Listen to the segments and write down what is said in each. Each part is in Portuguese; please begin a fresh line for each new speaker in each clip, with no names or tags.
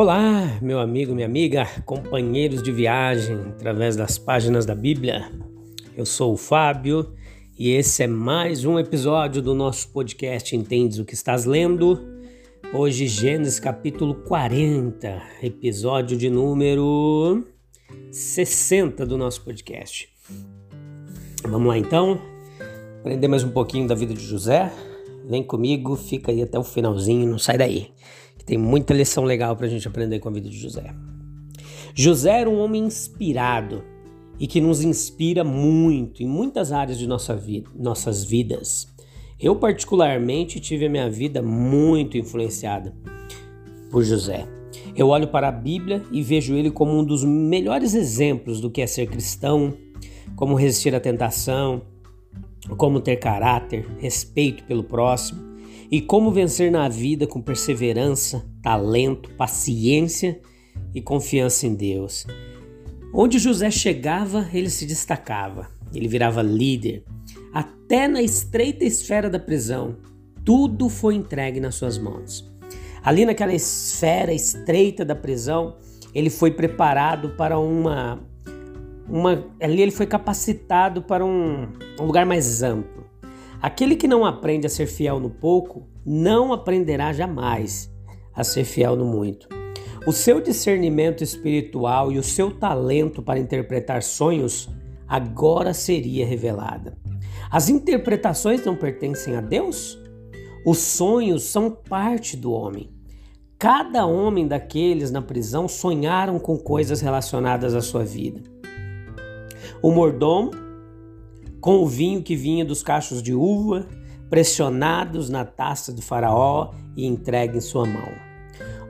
Olá, meu amigo, minha amiga, companheiros de viagem através das páginas da Bíblia. Eu sou o Fábio e esse é mais um episódio do nosso podcast Entendes o que estás lendo. Hoje, Gênesis capítulo 40, episódio de número 60 do nosso podcast. Vamos lá então, aprender mais um pouquinho da vida de José. Vem comigo, fica aí até o finalzinho, não sai daí. Tem muita lição legal para a gente aprender com a vida de José. José era um homem inspirado e que nos inspira muito em muitas áreas de nossa vida, nossas vidas. Eu, particularmente, tive a minha vida muito influenciada por José. Eu olho para a Bíblia e vejo ele como um dos melhores exemplos do que é ser cristão, como resistir à tentação, como ter caráter, respeito pelo próximo e como vencer na vida com perseverança, talento, paciência e confiança em Deus. Onde José chegava, ele se destacava, ele virava líder. Até na estreita esfera da prisão, tudo foi entregue nas suas mãos. Ali naquela esfera estreita da prisão, ele foi preparado para uma, uma ali ele foi capacitado para um, um lugar mais amplo. Aquele que não aprende a ser fiel no pouco, não aprenderá jamais a ser fiel no muito. O seu discernimento espiritual e o seu talento para interpretar sonhos agora seria revelada. As interpretações não pertencem a Deus? Os sonhos são parte do homem. Cada homem daqueles na prisão sonharam com coisas relacionadas à sua vida. O mordomo com o vinho que vinha dos cachos de uva, pressionados na taça do faraó e entregue em sua mão.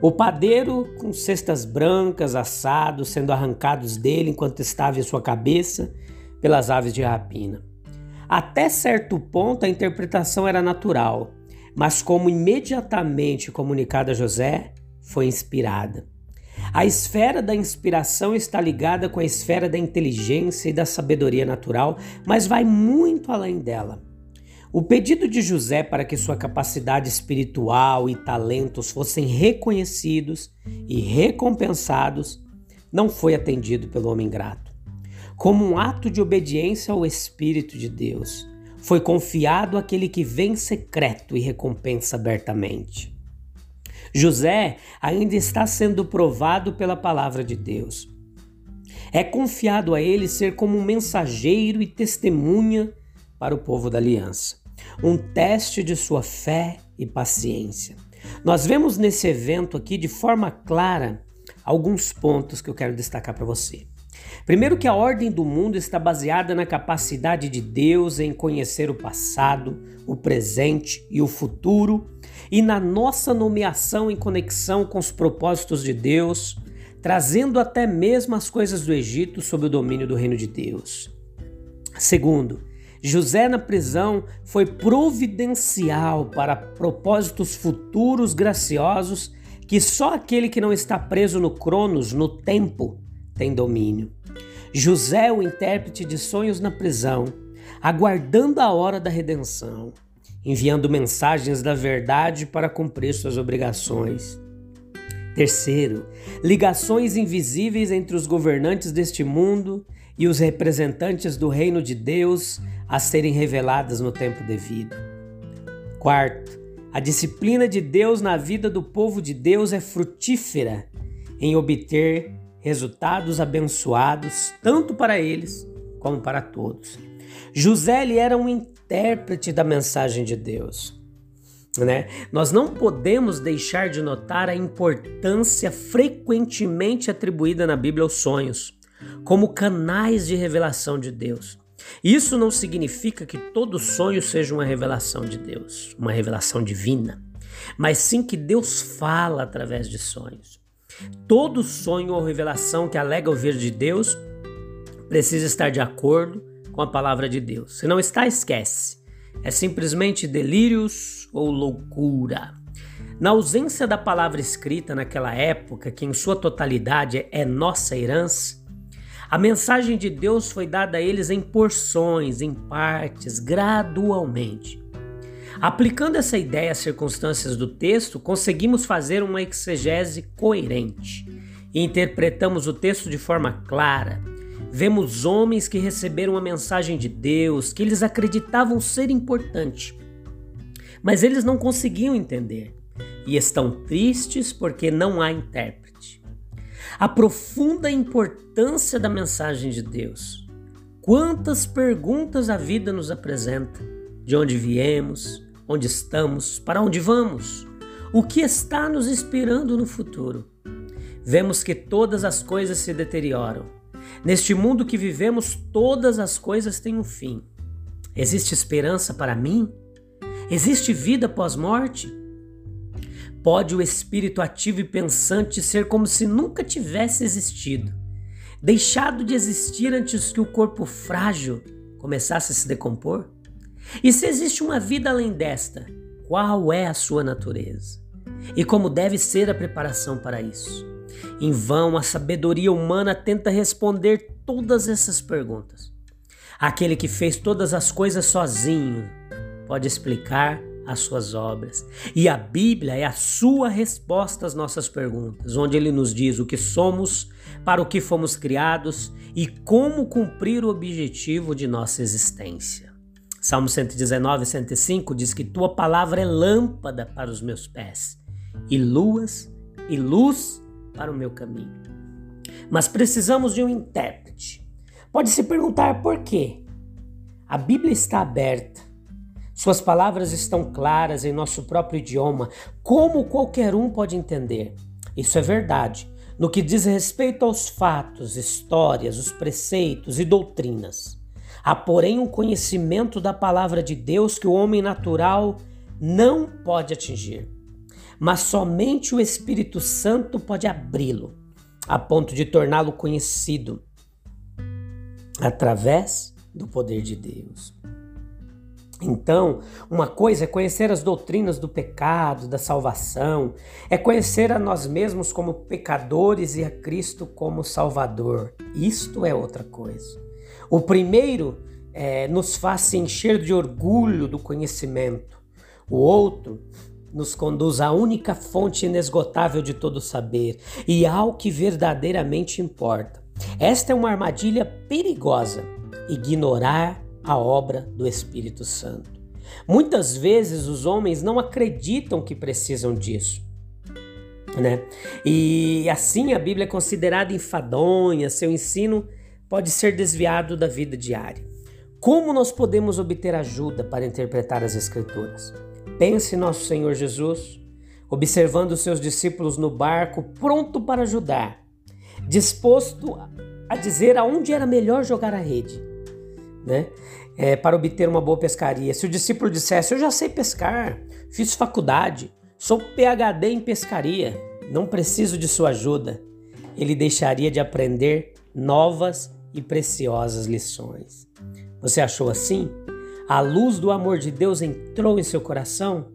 O padeiro com cestas brancas assados sendo arrancados dele enquanto estava em sua cabeça pelas aves de rapina. Até certo ponto a interpretação era natural, mas como imediatamente comunicada a José, foi inspirada. A esfera da inspiração está ligada com a esfera da inteligência e da sabedoria natural, mas vai muito além dela. O pedido de José para que sua capacidade espiritual e talentos fossem reconhecidos e recompensados não foi atendido pelo homem grato. Como um ato de obediência ao Espírito de Deus, foi confiado aquele que vem secreto e recompensa abertamente. José ainda está sendo provado pela palavra de Deus. É confiado a ele ser como um mensageiro e testemunha para o povo da aliança, um teste de sua fé e paciência. Nós vemos nesse evento aqui de forma clara alguns pontos que eu quero destacar para você. Primeiro, que a ordem do mundo está baseada na capacidade de Deus em conhecer o passado, o presente e o futuro e na nossa nomeação em conexão com os propósitos de Deus, trazendo até mesmo as coisas do Egito sob o domínio do reino de Deus. Segundo, José na prisão foi providencial para propósitos futuros graciosos que só aquele que não está preso no cronos, no tempo, tem domínio. José, o intérprete de sonhos na prisão, aguardando a hora da redenção enviando mensagens da verdade para cumprir suas obrigações. Terceiro, ligações invisíveis entre os governantes deste mundo e os representantes do reino de Deus a serem reveladas no tempo devido. Quarto, a disciplina de Deus na vida do povo de Deus é frutífera em obter resultados abençoados tanto para eles como para todos. José ele era um intérprete da mensagem de Deus. Né? Nós não podemos deixar de notar a importância frequentemente atribuída na Bíblia aos sonhos, como canais de revelação de Deus. Isso não significa que todo sonho seja uma revelação de Deus, uma revelação divina, mas sim que Deus fala através de sonhos. Todo sonho ou revelação que alega ouvir de Deus precisa estar de acordo com a palavra de Deus. Se não está, esquece. É simplesmente delírios ou loucura. Na ausência da palavra escrita naquela época, que em sua totalidade é nossa herança, a mensagem de Deus foi dada a eles em porções, em partes, gradualmente. Aplicando essa ideia às circunstâncias do texto, conseguimos fazer uma exegese coerente e interpretamos o texto de forma clara. Vemos homens que receberam a mensagem de Deus, que eles acreditavam ser importante, mas eles não conseguiam entender e estão tristes porque não há intérprete a profunda importância da mensagem de Deus. Quantas perguntas a vida nos apresenta: de onde viemos, onde estamos, para onde vamos, o que está nos esperando no futuro. Vemos que todas as coisas se deterioram. Neste mundo que vivemos, todas as coisas têm um fim. Existe esperança para mim? Existe vida pós-morte? Pode o espírito ativo e pensante ser como se nunca tivesse existido, deixado de existir antes que o corpo frágil começasse a se decompor? E se existe uma vida além desta, qual é a sua natureza? E como deve ser a preparação para isso? Em vão, a sabedoria humana tenta responder todas essas perguntas. Aquele que fez todas as coisas sozinho pode explicar as suas obras. E a Bíblia é a sua resposta às nossas perguntas, onde ele nos diz o que somos, para o que fomos criados e como cumprir o objetivo de nossa existência. Salmo 119, 105 diz que tua palavra é lâmpada para os meus pés e luas e luz para o meu caminho. Mas precisamos de um intérprete. Pode se perguntar por quê? A Bíblia está aberta suas palavras estão claras em nosso próprio idioma, como qualquer um pode entender. Isso é verdade no que diz respeito aos fatos, histórias, os preceitos e doutrinas. Há, porém, um conhecimento da palavra de Deus que o homem natural não pode atingir, mas somente o Espírito Santo pode abri-lo, a ponto de torná-lo conhecido através do poder de Deus. Então, uma coisa é conhecer as doutrinas do pecado, da salvação, é conhecer a nós mesmos como pecadores e a Cristo como Salvador. Isto é outra coisa. O primeiro é, nos faz se encher de orgulho do conhecimento, o outro nos conduz à única fonte inesgotável de todo saber e ao que verdadeiramente importa. Esta é uma armadilha perigosa. Ignorar a obra do Espírito Santo. Muitas vezes os homens não acreditam que precisam disso. Né? E assim a Bíblia é considerada enfadonha, seu ensino pode ser desviado da vida diária. Como nós podemos obter ajuda para interpretar as Escrituras? Pense nosso Senhor Jesus, observando seus discípulos no barco, pronto para ajudar, disposto a dizer aonde era melhor jogar a rede né? É, para obter uma boa pescaria. Se o discípulo dissesse: Eu já sei pescar, fiz faculdade, sou PhD em pescaria, não preciso de sua ajuda, ele deixaria de aprender novas e preciosas lições. Você achou assim? A luz do amor de Deus entrou em seu coração?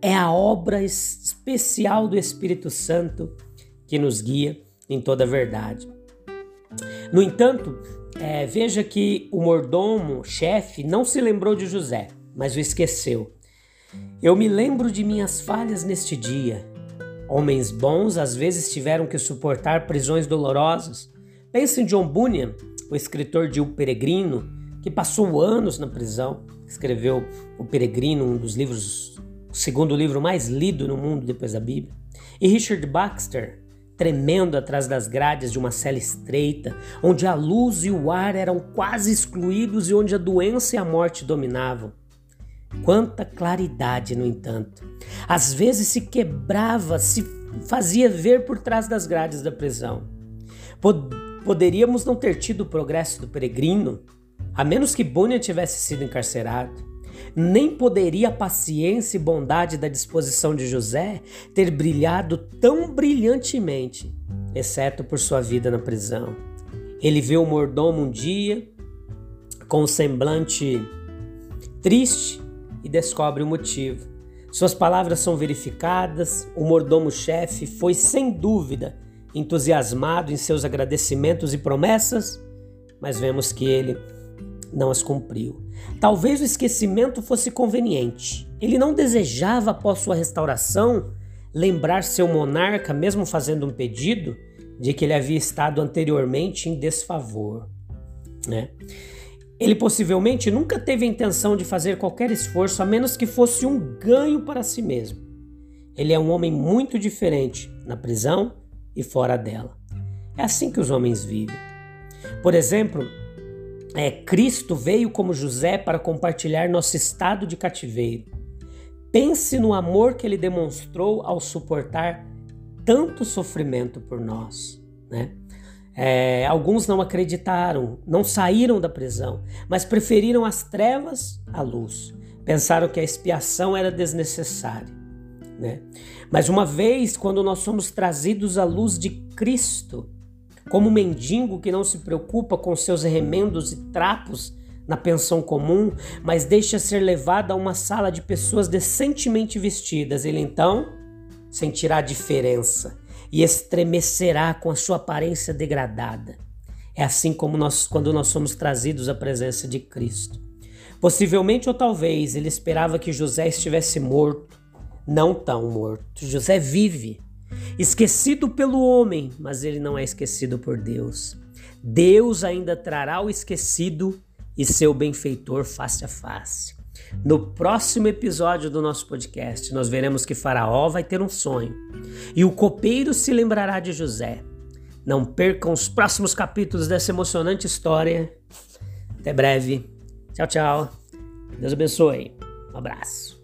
É a obra especial do Espírito Santo que nos guia em toda a verdade. No entanto, é, veja que o mordomo, chefe, não se lembrou de José, mas o esqueceu. Eu me lembro de minhas falhas neste dia. Homens bons às vezes tiveram que suportar prisões dolorosas. Pense em John Bunyan, o escritor de O Peregrino, que passou anos na prisão. Escreveu O Peregrino, um dos livros, o segundo livro mais lido no mundo depois da Bíblia. E Richard Baxter, tremendo atrás das grades de uma cela estreita, onde a luz e o ar eram quase excluídos e onde a doença e a morte dominavam. Quanta claridade, no entanto. Às vezes se quebrava, se fazia ver por trás das grades da prisão. Pod poderíamos não ter tido o progresso do peregrino, A menos que Bunyan tivesse sido encarcerado, nem poderia a paciência e bondade da disposição de José ter brilhado tão brilhantemente, exceto por sua vida na prisão. Ele vê o mordomo um dia com um semblante triste e descobre o motivo. Suas palavras são verificadas, o mordomo-chefe foi sem dúvida entusiasmado em seus agradecimentos e promessas, mas vemos que ele não as cumpriu. Talvez o esquecimento fosse conveniente. Ele não desejava, após sua restauração, lembrar seu monarca, mesmo fazendo um pedido, de que ele havia estado anteriormente em desfavor. Né? Ele possivelmente nunca teve a intenção de fazer qualquer esforço a menos que fosse um ganho para si mesmo. Ele é um homem muito diferente na prisão e fora dela. É assim que os homens vivem. Por exemplo, é, Cristo veio como José para compartilhar nosso estado de cativeiro. Pense no amor que ele demonstrou ao suportar tanto sofrimento por nós. Né? É, alguns não acreditaram, não saíram da prisão, mas preferiram as trevas à luz. Pensaram que a expiação era desnecessária. Né? Mas uma vez, quando nós somos trazidos à luz de Cristo, como um mendigo que não se preocupa com seus remendos e trapos na pensão comum, mas deixa ser levado a uma sala de pessoas decentemente vestidas, ele então sentirá a diferença e estremecerá com a sua aparência degradada. É assim como nós, quando nós somos trazidos à presença de Cristo. Possivelmente ou talvez ele esperava que José estivesse morto, não tão morto. José vive, esquecido pelo homem, mas ele não é esquecido por Deus. Deus ainda trará o esquecido e seu benfeitor face a face. No próximo episódio do nosso podcast, nós veremos que Faraó vai ter um sonho e o copeiro se lembrará de José. Não percam os próximos capítulos dessa emocionante história. Até breve. Tchau, tchau. Deus abençoe. Um abraço.